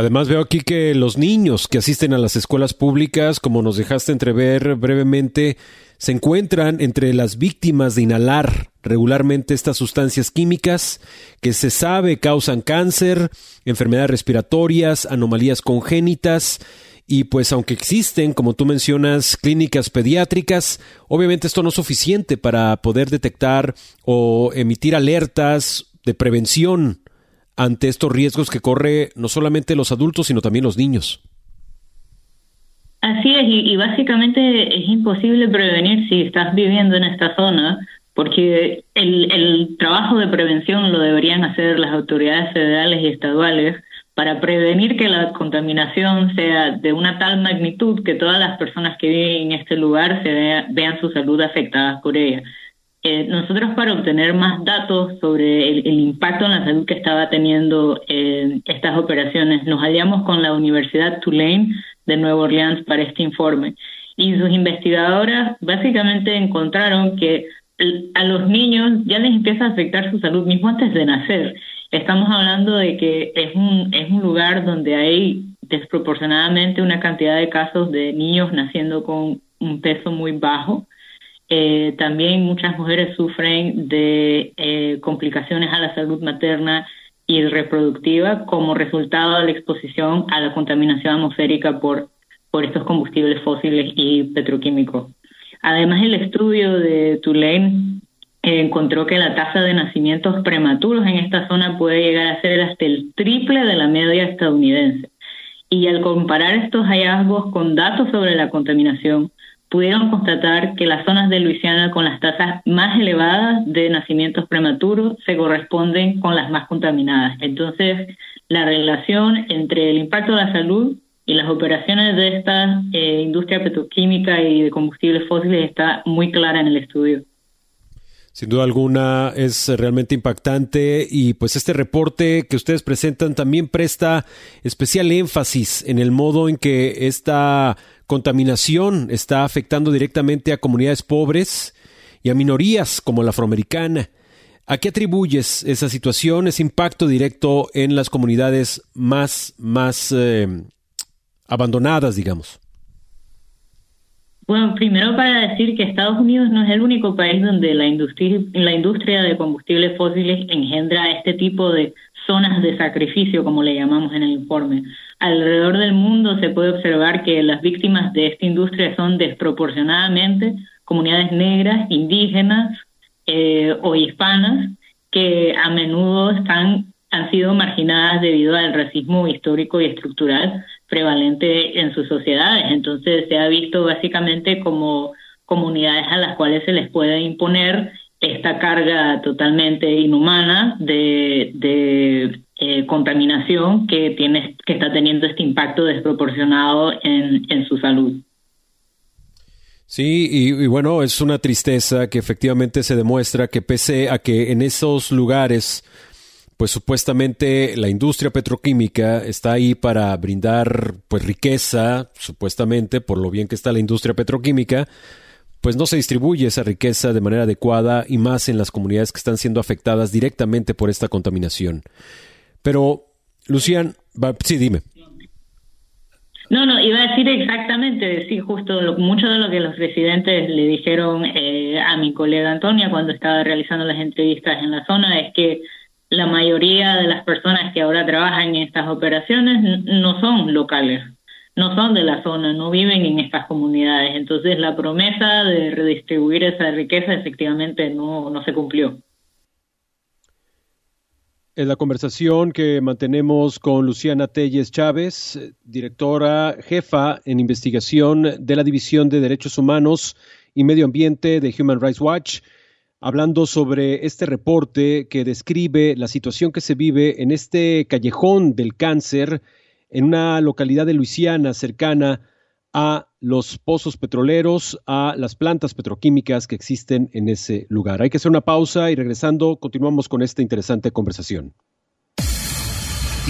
Además veo aquí que los niños que asisten a las escuelas públicas, como nos dejaste entrever brevemente, se encuentran entre las víctimas de inhalar regularmente estas sustancias químicas que se sabe causan cáncer, enfermedades respiratorias, anomalías congénitas. Y pues aunque existen, como tú mencionas, clínicas pediátricas, obviamente esto no es suficiente para poder detectar o emitir alertas de prevención ante estos riesgos que corre no solamente los adultos, sino también los niños. Así es, y, básicamente es imposible prevenir si estás viviendo en esta zona, porque el, el trabajo de prevención lo deberían hacer las autoridades federales y estaduales para prevenir que la contaminación sea de una tal magnitud que todas las personas que viven en este lugar se vean su salud afectada por ella. Eh, nosotros para obtener más datos sobre el, impacto en la salud que estaba teniendo eh, estas operaciones, nos aliamos con la Universidad Tulane de Nueva Orleans para este informe. Y sus investigadoras básicamente encontraron que a los niños ya les empieza a afectar su salud mismo antes de nacer. Estamos hablando de que es un, es un lugar donde hay desproporcionadamente una cantidad de casos de niños naciendo con un peso muy bajo eh, también muchas mujeres sufren de eh, complicaciones a la salud materna y reproductiva como resultado de la exposición a la contaminación atmosférica por, por estos combustibles fósiles y petroquímicos. Además, el estudio de Tulane eh, encontró que la tasa de nacimientos prematuros en esta zona puede llegar a ser hasta el triple de la media estadounidense. Y al comparar estos hallazgos con datos sobre la contaminación, pudieron constatar que las zonas de Luisiana con las tasas más elevadas de nacimientos prematuros se corresponden con las más contaminadas. Entonces, la relación entre el impacto de la salud y las operaciones de esta eh, industria petroquímica y de combustibles fósiles está muy clara en el estudio. Sin duda alguna es realmente impactante y pues este reporte que ustedes presentan también presta especial énfasis en el modo en que esta contaminación está afectando directamente a comunidades pobres y a minorías como la afroamericana. ¿A qué atribuyes esa situación, ese impacto directo en las comunidades más, más eh, abandonadas, digamos? Bueno, primero para decir que Estados Unidos no es el único país donde la industria, la industria de combustibles fósiles engendra este tipo de zonas de sacrificio, como le llamamos en el informe. Alrededor del mundo se puede observar que las víctimas de esta industria son desproporcionadamente comunidades negras, indígenas eh, o hispanas, que a menudo están, han sido marginadas debido al racismo histórico y estructural prevalente en sus sociedades. Entonces se ha visto básicamente como comunidades a las cuales se les puede imponer esta carga totalmente inhumana de, eh, contaminación que tiene que está teniendo este impacto desproporcionado en, en su salud. Sí, y, bueno, es una tristeza que efectivamente se demuestra que pese a que en esos lugares pues supuestamente la industria petroquímica está ahí para brindar pues riqueza, supuestamente por lo bien que está la industria petroquímica, pues no se distribuye esa riqueza de manera adecuada y más en las comunidades que están siendo afectadas directamente por esta contaminación. Pero, Lucian, sí, dime. No, no, iba a decir exactamente, decir justo mucho de lo que los residentes le dijeron eh, a mi colega Antonia cuando estaba realizando las entrevistas en la zona, es que la mayoría de las personas que ahora trabajan en estas operaciones no son locales, no son de la zona, no viven en estas comunidades. Entonces la promesa de redistribuir esa riqueza efectivamente no, no se cumplió. Es la conversación que mantenemos con Luciana Telles Chávez, directora jefa en investigación de la División de Derechos Humanos y Medio Ambiente de Human Rights Watch, hablando sobre este reporte que describe la situación que se vive en este callejón del cáncer en una localidad de Luisiana cercana a los pozos petroleros, a las plantas petroquímicas que existen en ese lugar. Hay que hacer una pausa y regresando continuamos con esta interesante conversación.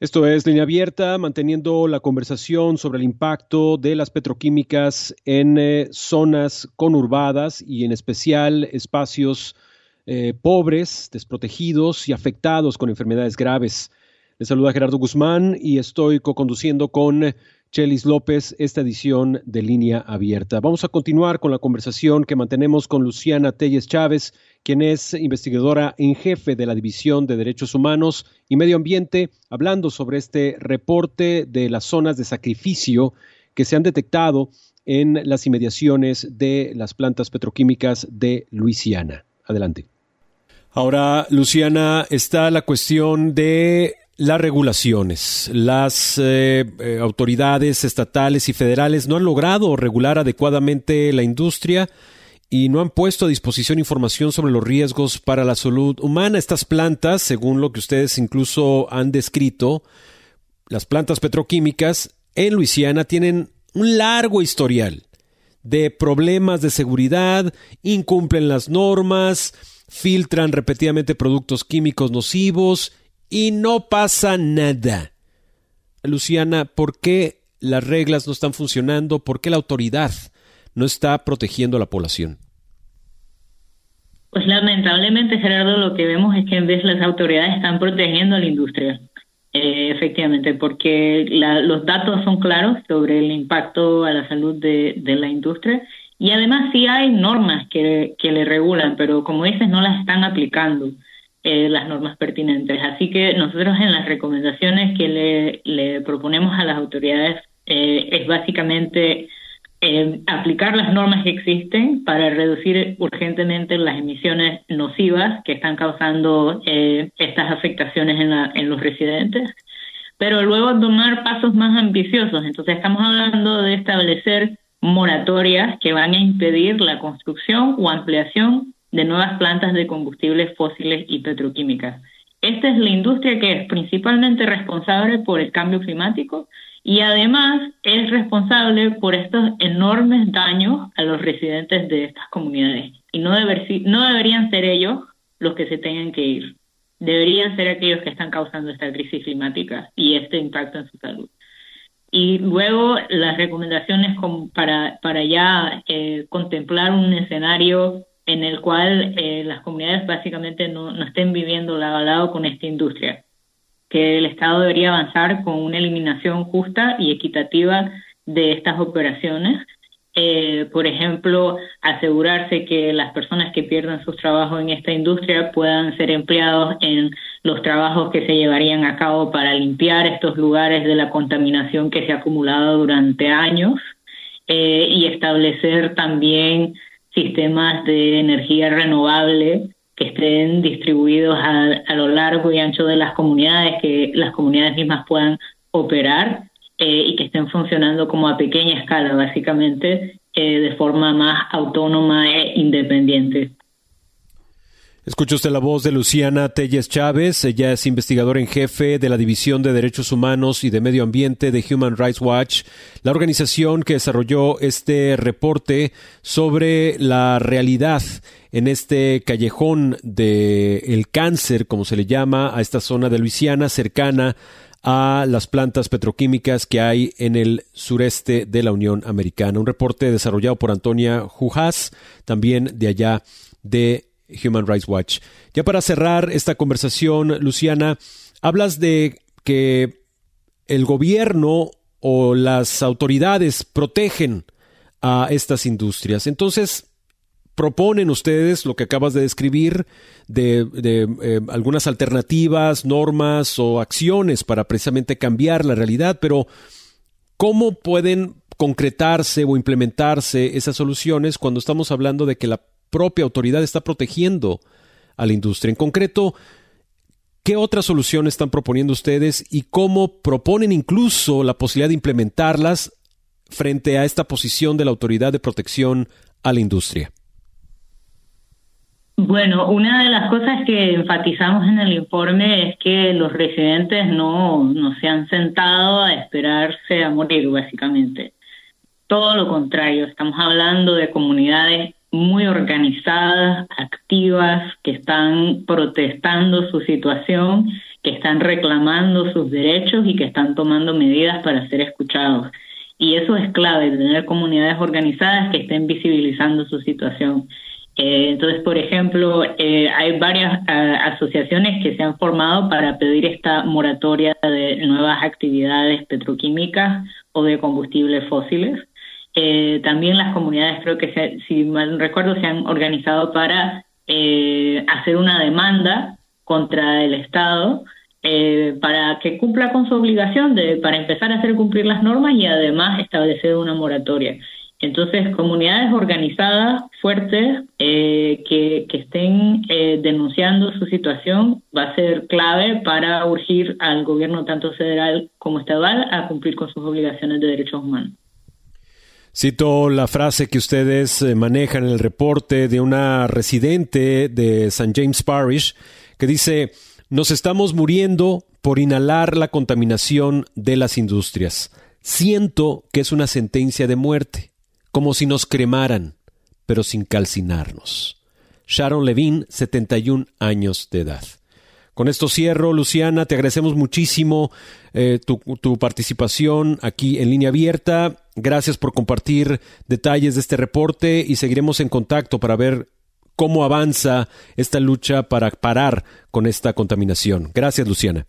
Esto es Línea Abierta, manteniendo la conversación sobre el impacto de las petroquímicas en eh, zonas conurbadas y en especial espacios eh, pobres, desprotegidos y afectados con enfermedades graves. Les saluda Gerardo Guzmán y estoy co-conduciendo con Chelis López esta edición de Línea Abierta. Vamos a continuar con la conversación que mantenemos con Luciana Telles Chávez, quien es investigadora en jefe de la División de Derechos Humanos y Medio Ambiente, hablando sobre este reporte de las zonas de sacrificio que se han detectado en las inmediaciones de las plantas petroquímicas de Luisiana. Adelante. Ahora, Luciana, está la cuestión de las regulaciones. Las eh, eh, autoridades estatales y federales no han logrado regular adecuadamente la industria y no han puesto a disposición información sobre los riesgos para la salud humana. Estas plantas, según lo que ustedes incluso han descrito, las plantas petroquímicas en Luisiana tienen un largo historial de problemas de seguridad, incumplen las normas, filtran repetidamente productos químicos nocivos y no pasa nada. Luciana, ¿por qué las reglas no están funcionando? ¿Por qué la autoridad no está protegiendo a la población? Pues lamentablemente, Gerardo, lo que vemos es que en vez las autoridades están protegiendo a la industria. Eh, efectivamente, porque los datos son claros sobre el impacto a la salud de, la industria y además sí hay normas que, que le regulan, pero como dices, no las están aplicando eh, las normas pertinentes. Así que nosotros en las recomendaciones que le, proponemos a las autoridades eh, es básicamente eh, aplicar las normas que existen para reducir urgentemente las emisiones nocivas que están causando eh, estas afectaciones en, en los residentes, pero luego tomar pasos más ambiciosos. Entonces estamos hablando de establecer moratorias que van a impedir la construcción o ampliación de nuevas plantas de combustibles fósiles y petroquímicas. Esta es la industria que es principalmente responsable por el cambio climático y además es responsable por estos enormes daños a los residentes de estas comunidades. Y no, no deberían ser ellos los que se tengan que ir, deberían ser aquellos que están causando esta crisis climática y este impacto en su salud. Y luego las recomendaciones para, para ya eh, contemplar un escenario en el cual eh, las comunidades básicamente no, no estén viviendo lado a lado con esta industria que el Estado debería avanzar con una eliminación justa y equitativa de estas operaciones. Eh, por ejemplo, asegurarse que las personas que pierdan sus trabajos en esta industria puedan ser empleados en los trabajos que se llevarían a cabo para limpiar estos lugares de la contaminación que se ha acumulado durante años eh, y establecer también sistemas de energía renovable que estén distribuidos a, lo largo y ancho de las comunidades, que las comunidades mismas puedan operar eh, y que estén funcionando como a pequeña escala, básicamente, eh, de forma más autónoma e independiente. Escucha usted la voz de Luciana Telles Chávez. Ella es investigadora en jefe de la División de Derechos Humanos y de Medio Ambiente de Human Rights Watch, la organización que desarrolló este reporte sobre la realidad en este callejón del cáncer, como se le llama, a esta zona de Luisiana cercana a las plantas petroquímicas que hay en el sureste de la Unión Americana. Un reporte desarrollado por Antonia Jujas, también de allá de Human Rights Watch. Ya para cerrar esta conversación, Luciana, hablas de que el gobierno o las autoridades protegen a estas industrias. Entonces, proponen ustedes lo que acabas de describir de, eh, algunas alternativas, normas o acciones para precisamente cambiar la realidad, pero ¿cómo pueden concretarse o implementarse esas soluciones cuando estamos hablando de que la propia autoridad está protegiendo a la industria? En concreto, ¿qué otras soluciones están proponiendo ustedes y cómo proponen incluso la posibilidad de implementarlas frente a esta posición de la autoridad de protección a la industria? Bueno, una de las cosas que enfatizamos en el informe es que los residentes no, no se han sentado a esperarse a morir, básicamente. Todo lo contrario, estamos hablando de comunidades muy organizadas, activas, que están protestando su situación, que están reclamando sus derechos y que están tomando medidas para ser escuchados. Y eso es clave, tener comunidades organizadas que estén visibilizando su situación. Eh, entonces, por ejemplo, eh, hay varias asociaciones que se han formado para pedir esta moratoria de nuevas actividades petroquímicas o de combustibles fósiles. Eh, también las comunidades, creo que si mal recuerdo, se han organizado para hacer una demanda contra el Estado para que cumpla con su obligación de para empezar a hacer cumplir las normas y además establecer una moratoria. Entonces, comunidades organizadas, fuertes, eh, que, estén eh, denunciando su situación va a ser clave para urgir al gobierno tanto federal como estatal a cumplir con sus obligaciones de derechos humanos. Cito la frase que ustedes eh, manejan en el reporte de una residente de St. James Parish que dice, nos estamos muriendo por inhalar la contaminación de las industrias. Siento que es una sentencia de muerte como si nos cremaran, pero sin calcinarnos. Sharon Levine, 71 años de edad. Con esto cierro, Luciana, te agradecemos muchísimo eh, tu, tu, participación aquí en línea abierta. Gracias por compartir detalles de este reporte y seguiremos en contacto para ver cómo avanza esta lucha para parar con esta contaminación. Gracias, Luciana.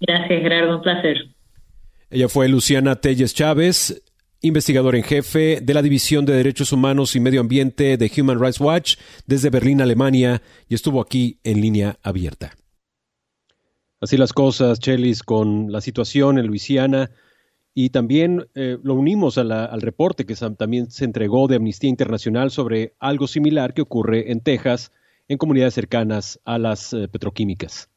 Gracias, Gerardo, un placer. Ella fue Luciana Telles Chávez, investigador en jefe de la División de Derechos Humanos y Medio Ambiente de Human Rights Watch desde Berlín, Alemania, y estuvo aquí en línea abierta. Así las cosas, Chelis, con la situación en Luisiana. Y también eh, lo unimos al reporte que también se entregó de Amnistía Internacional sobre algo similar que ocurre en Texas, en comunidades cercanas a las eh, petroquímicas.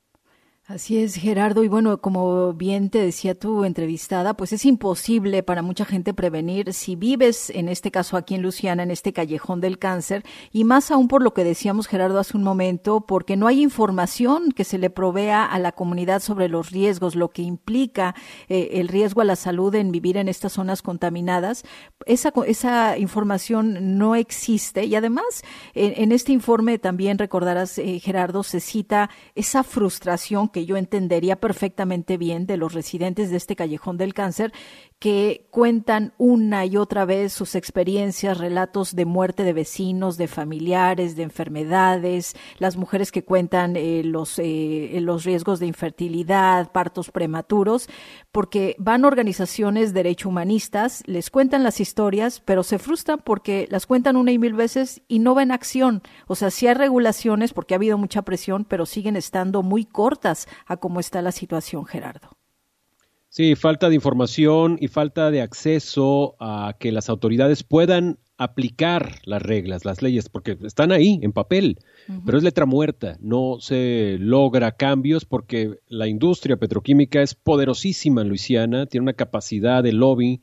Así es, Gerardo. Y bueno, como bien te decía tu entrevistada, pues es imposible para mucha gente prevenir si vives, en este caso aquí en Luciana, en este callejón del cáncer, y más aún por lo que decíamos, Gerardo, hace un momento, porque no hay información que se le provea a la comunidad sobre los riesgos, lo que implica eh, el riesgo a la salud en vivir en estas zonas contaminadas. Esa, esa información no existe y además en, este informe también recordarás, eh, Gerardo, se cita esa frustración que yo entendería perfectamente bien de los residentes de este callejón del cáncer que cuentan una y otra vez sus experiencias, relatos de muerte de vecinos, de familiares, de enfermedades, las mujeres que cuentan eh, los, eh, los riesgos de infertilidad, partos prematuros, porque van organizaciones derecho humanistas, les cuentan las historias, pero se frustran porque las cuentan una y mil veces y no ven acción. O sea, sí hay regulaciones porque ha habido mucha presión, pero siguen estando muy cortas a cómo está la situación, Gerardo. Sí, falta de información y falta de acceso a que las autoridades puedan aplicar las reglas, las leyes, porque están ahí en papel, pero es letra muerta, no se logra cambios porque la industria petroquímica es poderosísima en Luisiana, tiene una capacidad de lobby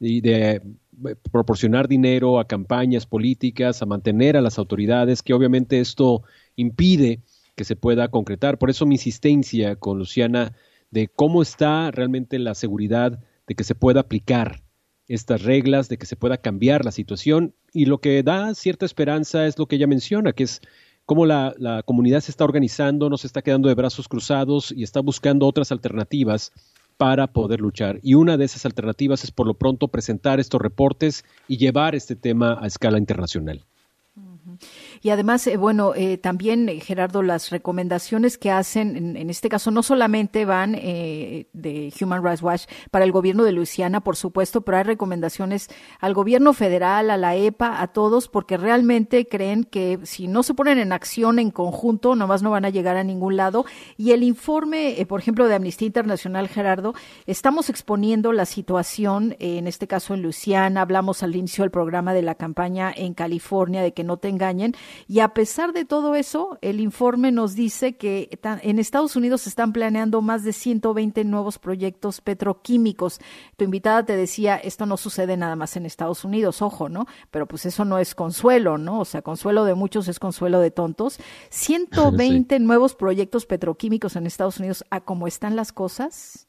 y de eh, proporcionar dinero a campañas políticas, a mantener a las autoridades, que obviamente esto impide que se pueda concretar. Por eso mi insistencia con Luciana de cómo está realmente la seguridad de que se pueda aplicar estas reglas, de que se pueda cambiar la situación. Y lo que da cierta esperanza es lo que ella menciona, que es cómo la, la comunidad se está organizando, no se está quedando de brazos cruzados y está buscando otras alternativas para poder luchar. Y una de esas alternativas es por lo pronto presentar estos reportes y llevar este tema a escala internacional. Y además, eh, bueno, eh, también, eh, Gerardo, las recomendaciones que hacen, en, este caso, no solamente van de Human Rights Watch para el gobierno de Luisiana, por supuesto, pero hay recomendaciones al gobierno federal, a la EPA, a todos, porque realmente creen que si no se ponen en acción en conjunto, nomás no van a llegar a ningún lado. Y el informe, por ejemplo, de Amnistía Internacional, Gerardo, estamos exponiendo la situación, en este caso en Luisiana, hablamos al inicio del programa de la campaña en California de que no te engañen. Y a pesar de todo eso, el informe nos dice que en Estados Unidos se están planeando más de 120 nuevos proyectos petroquímicos. Tu invitada te decía, esto no sucede nada más en Estados Unidos, ojo, ¿no? Pero pues eso no es consuelo, ¿no? O sea, consuelo de muchos es consuelo de tontos. 120 nuevos proyectos petroquímicos en Estados Unidos, ¿a cómo están las cosas?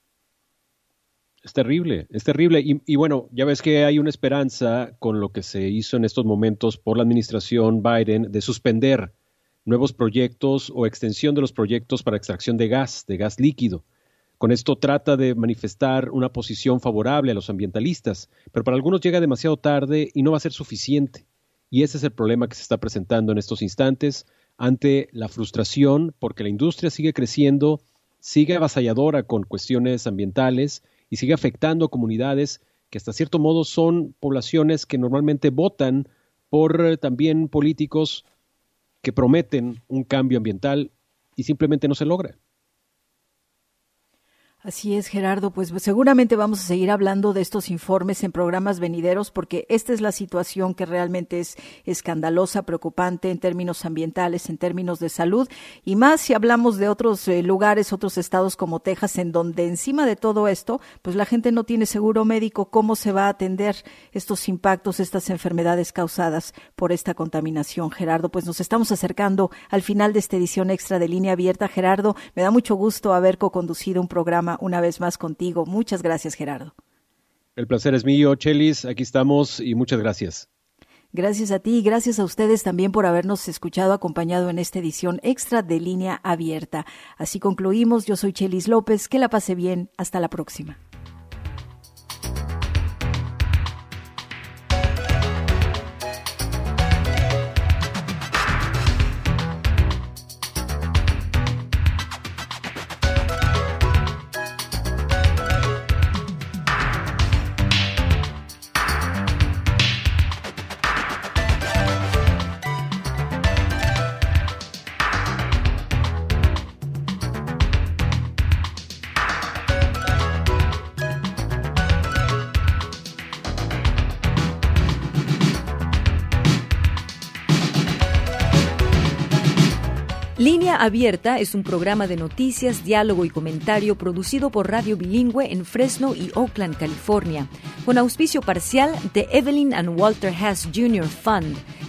Es terrible, es terrible. Y, bueno, ya ves que hay una esperanza con lo que se hizo en estos momentos por la administración Biden de suspender nuevos proyectos o extensión de los proyectos para extracción de gas, de gas líquido. Con esto trata de manifestar una posición favorable a los ambientalistas, pero para algunos llega demasiado tarde y no va a ser suficiente. Y ese es el problema que se está presentando en estos instantes ante la frustración porque la industria sigue creciendo, sigue avasalladora con cuestiones ambientales y sigue afectando comunidades que hasta cierto modo son poblaciones que normalmente votan por eh, también políticos que prometen un cambio ambiental y simplemente no se logra. Así es, Gerardo. Pues seguramente vamos a seguir hablando de estos informes en programas venideros porque esta es la situación que realmente es escandalosa, preocupante en términos ambientales, en términos de salud y más si hablamos de otros eh, lugares, otros estados como Texas, en donde encima de todo esto, pues la gente no tiene seguro médico. ¿Cómo se va a atender estos impactos, estas enfermedades causadas por esta contaminación, Gerardo? Pues nos estamos acercando al final de esta edición extra de línea abierta. Gerardo, me da mucho gusto haber co-conducido un programa una vez más contigo. Muchas gracias, Gerardo. El placer es mío, Chelis. Aquí estamos y muchas gracias. Gracias a ti y gracias a ustedes también por habernos escuchado acompañado en esta edición extra de línea abierta. Así concluimos. Yo soy Chelis López. Que la pase bien. Hasta la próxima. Abierta es un programa de noticias, diálogo y comentario producido por Radio Bilingüe en Fresno y Oakland, California, con auspicio parcial de Evelyn and Walter Hess Jr. Fund,